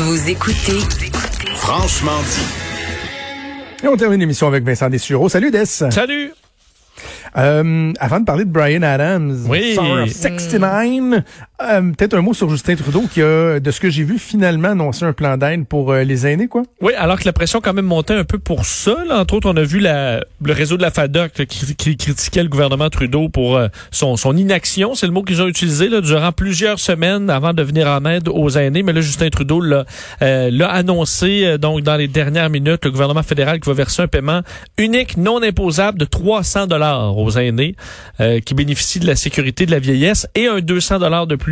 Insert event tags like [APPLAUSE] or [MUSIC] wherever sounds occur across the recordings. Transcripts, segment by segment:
Vous écoutez Franchement dit. Et on termine l'émission avec Vincent Dessureau. Salut Des. Salut! Euh, avant de parler de Brian Adams, Oui. Summer of 69, euh, peut-être un mot sur Justin Trudeau qui a, de ce que j'ai vu, finalement annoncé un plan d'aide pour euh, les aînés, quoi. Oui, alors que la pression quand même montait un peu pour ça. là. Entre autres, on a vu la, le réseau de la FADOC là, qui, qui critiquait le gouvernement Trudeau pour euh, son, son inaction, c'est le mot qu'ils ont utilisé là, durant plusieurs semaines avant de venir en aide aux aînés. Mais là, Justin Trudeau l'a annoncé donc dans les dernières minutes, le gouvernement fédéral qui va verser un paiement unique, non imposable de 300 dollars aux aînés qui bénéficient de la sécurité de la vieillesse et un 200 dollars de plus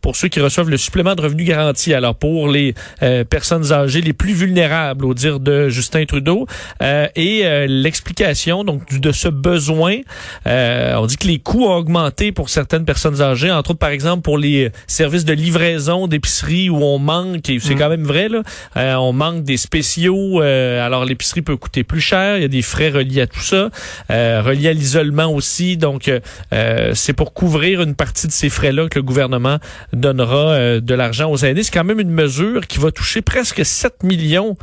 pour ceux qui reçoivent le supplément de revenu garanti. Alors pour les euh, personnes âgées les plus vulnérables, au dire de Justin Trudeau, euh, et euh, l'explication donc de ce besoin. on dit que les coûts ont augmenté pour certaines personnes âgées, entre autres par exemple pour les services de livraison d'épicerie où on manque, et c'est quand même vrai là, on manque des spéciaux. alors l'épicerie peut coûter plus cher, il y a des frais reliés à tout ça, reliés à l'isolement aussi. Donc c'est pour couvrir une partie de ces frais-là que le gouvernement donnera euh, de l'argent aux aînés. C'est quand même une mesure qui va toucher presque 7 millions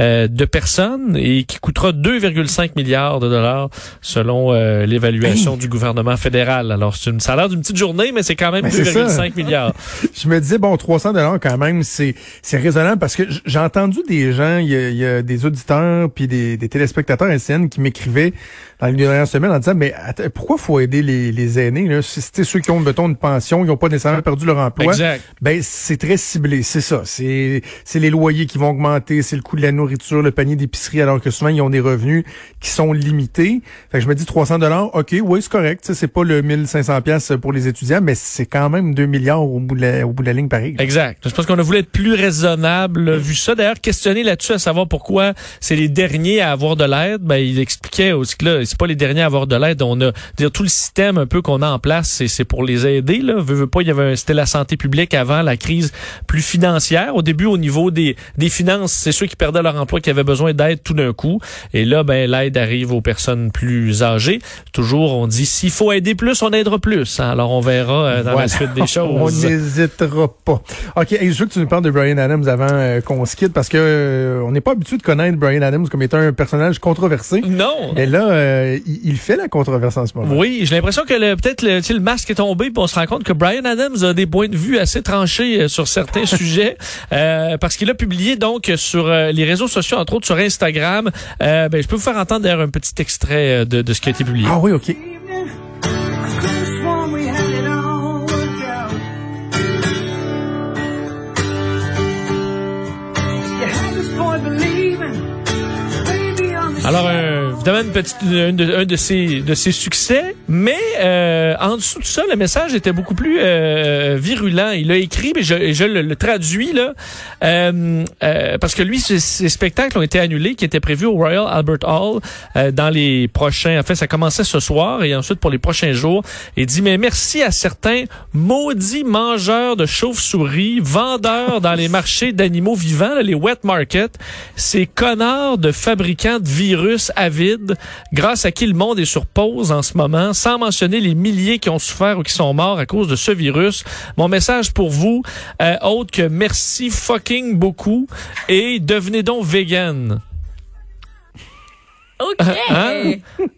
euh, de personnes et qui coûtera 2,5 milliards de dollars selon euh, l'évaluation du gouvernement fédéral. Alors c'est une ça a l'air d'une petite journée, mais c'est quand même Mais c'est ça. 2,5 milliards. [LAUGHS] Je me disais, bon, 300 dollars quand même, c'est c'est raisonnable parce que j'ai entendu des gens, il y a, il y a des auditeurs puis des, des téléspectateurs SN qui m'écrivaient dans les dernières semaines en disant, mais attends, pourquoi faut aider les, les aînés? Là? Si c'était ceux qui ont, mettons, une pension, ils n'ont pas nécessairement perdu leur emploi. Exact. Ben, c'est très ciblé, c'est ça. C'est c'est les loyers qui vont augmenter, c'est le coût de la nourriture, le panier d'épicerie, alors que souvent, ils ont des revenus qui sont limités. Fait que je me dis 300 dollars, OK, oui, c'est correct. C'est pas le 1500 pièces pour les étudiants, mais c'est quand même 2 milliards au bout de la, au bout de ligne, pareil. Exact. Je pense qu'on a voulu être plus raisonnable, vu ça. D'ailleurs, questionner là-dessus à savoir pourquoi c'est les derniers à avoir de l'aide. Ben, il expliquait aussi que là, c'est pas les derniers à avoir de l'aide. On a, dire tout le système un peu qu'on a en place, c'est, pour les aider. Là, veux, pas, il y avait, c'était la santé publique avant la crise plus financière. Au début, au niveau des, des finances, c'est ceux qui perdaient leur emploi qui avaient besoin d'aide tout d'un coup. Et là, ben, l'aide arrive aux personnes plus âgées. Toujours, on dit, s'il faut aider plus, on aidera plus. hein. Alors, on verra euh, dans Voilà. la suite des [LAUGHS] On choses. n'hésitera pas. OK, et je veux que tu nous parles de Brian Adams avant euh, qu'on se quitte parce que euh, on n'est pas habitué de connaître Brian Adams comme étant un personnage controversé. Non. Mais là, euh, il, il fait la controverse en ce moment. Oui, j'ai l'impression que peut-être le, le masque est tombé, puis on se rend compte que Brian Adams a des points de vue assez tranchés sur certains [LAUGHS] sujets, parce qu'il a publié donc sur les réseaux sociaux, entre autres sur Instagram. Euh, ben, je peux vous faire entendre d'ailleurs un petit extrait euh, de, de ce qui a été publié. Ah oui, OK. Alors, euh, un, de, un de ses, de ses succès, mais euh, en dessous de ça, le message était beaucoup plus euh, virulent. Il a écrit, mais je, je le, traduis là, euh, euh, parce que lui, ses spectacles ont été annulés, qui étaient prévus au Royal Albert Hall euh, dans les prochains. En fait, ça commençait ce soir et ensuite pour les prochains jours. Il dit mais merci à certains maudits mangeurs de chauves-souris, vendeurs dans les marchés d'animaux vivants, là, les wet markets, ces connards de fabricants de virus avides, grâce à qui le monde est sur pause en ce moment, sans mentionner les milliers qui ont souffert ou qui sont morts à cause de ce virus. Mon message pour vous, euh, autre que merci fucking beaucoup et devenez donc vegan. OK. Hein?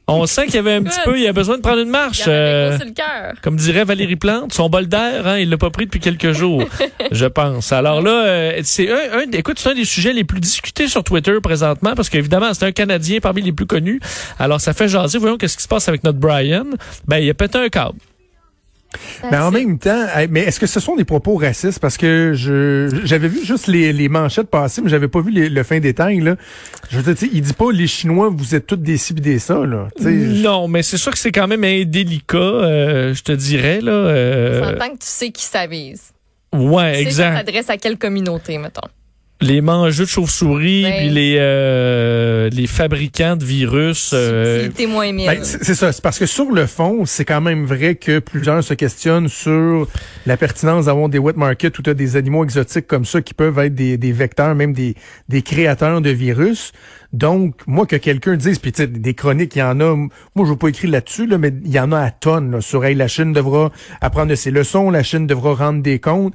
On sent qu'il y avait un petit peu, il a besoin de prendre une marche. Il avait euh, sur le comme dirait Valérie Plante, son bol d'air, hein, il l'a pas pris depuis quelques jours, [LAUGHS] je pense. Alors là, euh, c'est un, un- écoute, c'est un des sujets les plus discutés sur Twitter présentement, parce qu'évidemment, c'est un Canadien parmi les plus connus. Alors ça fait jaser. Voyons qu'est-ce qui se passe avec notre Brian. Ben, il a pété un câble. Mais en même temps, mais est-ce que ce sont des propos racistes? Parce que je j'avais vu juste les, les manchettes passer, mais j'avais pas vu les- le fin détail. Là. Je veux dire, tu sais, il dit pas les Chinois, vous êtes tous des ci pis des ça. Là. Tu sais, je- Non, mais c'est sûr que c'est quand même indélicat, euh, je te dirais là. Euh, que tu sais qui ça vise. ouais, Tu sais ça exact. s'adresse à quelle communauté, mettons? Les mangeux de chauves-souris, Ouais. puis les euh, les fabricants de virus. euh. Ben, c'est c'est ça. C'est parce que sur le fond, c'est quand même vrai que plusieurs se questionnent sur la pertinence d'avoir des wet markets où tu as des animaux exotiques comme ça qui peuvent être des, des vecteurs, même des, des créateurs de virus. Donc, moi, que quelqu'un dise, puis tu sais, des chroniques, il y en a, moi, je veux pas écrire là-dessus, là, mais il y en a à tonnes, là, sur, hey, la Chine devra apprendre de ses leçons, la Chine devra rendre des comptes.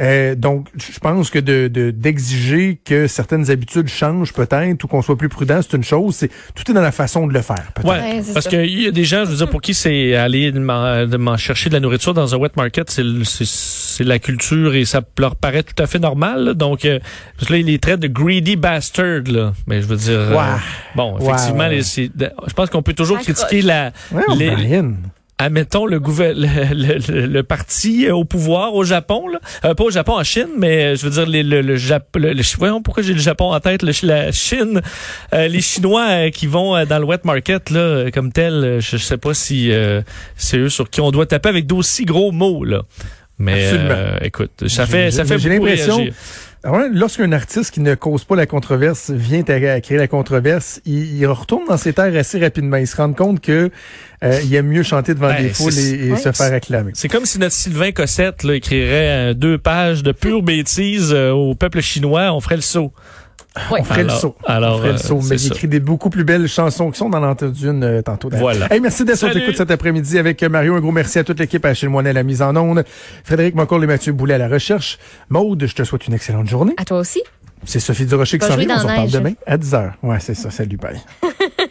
Euh, donc, je pense que de de- d'exiger que certaines habitudes changent peut-être ou qu'on soit plus prudent, c'est une chose. C'est tout est dans la façon de le faire. peut-être. Ouais, Ouais, parce qu'il y a des gens, je veux dire, pour qui c'est aller m'en de m'en chercher de la nourriture dans un wet market, c'est le- c'est c'est la culture et ça leur paraît tout à fait normal. là. Donc, euh, parce que là, il les traite de greedy bastard, là. Mais je veux dire, euh, Ouais. bon, effectivement, ouais. les- c'est- je pense qu'on peut toujours Accroche. critiquer la, Ouais, les-. Admettons le, le, le- le- le parti au pouvoir au Japon, là. Euh, pas au Japon, en Chine, mais euh, je veux dire les- le, le, Jap- le- le- voyons pourquoi j'ai le Japon en tête, le- la Chine, euh, les Chinois euh, qui vont euh, dans le wet market là, comme tel, je, je sais pas si euh, c'est eux sur qui on doit taper avec d'aussi gros mots là. Mais euh, écoute, ça fait ça fait j'ai l'impression-. Alors, ouais, lorsqu'un artiste qui ne cause pas la controverse vient à, à créer la controverse, il, il retourne dans ses terres assez rapidement. Il se rend compte que euh, il aime mieux chanter devant Ben, des foules et, et ouais. se faire acclamer. C'est comme si notre Sylvain Cossette là, écrirait euh, deux pages de pure bêtise euh, au peuple chinois, on ferait le saut. Ouais. On ferait Alors- le saut. alors, on ferait euh, le saut. c'est Mais il écrit des beaucoup plus belles chansons qui sont dans l'entendu une euh, tantôt. d'ailleurs. Voilà. Hey, merci d'être sur Salut. l'écoute cet après-midi avec euh, Mario. Un gros merci à toute l'équipe, à Achille Moinet à la mise en onde, Frédéric Mocoll et Mathieu Boulet à la recherche. Maude, je te souhaite une excellente journée. À toi aussi. C'est Sophie Durocher qui s'en vient. On se reparle demain à 10h. Ouais, c'est ça. Salut, bye. [LAUGHS]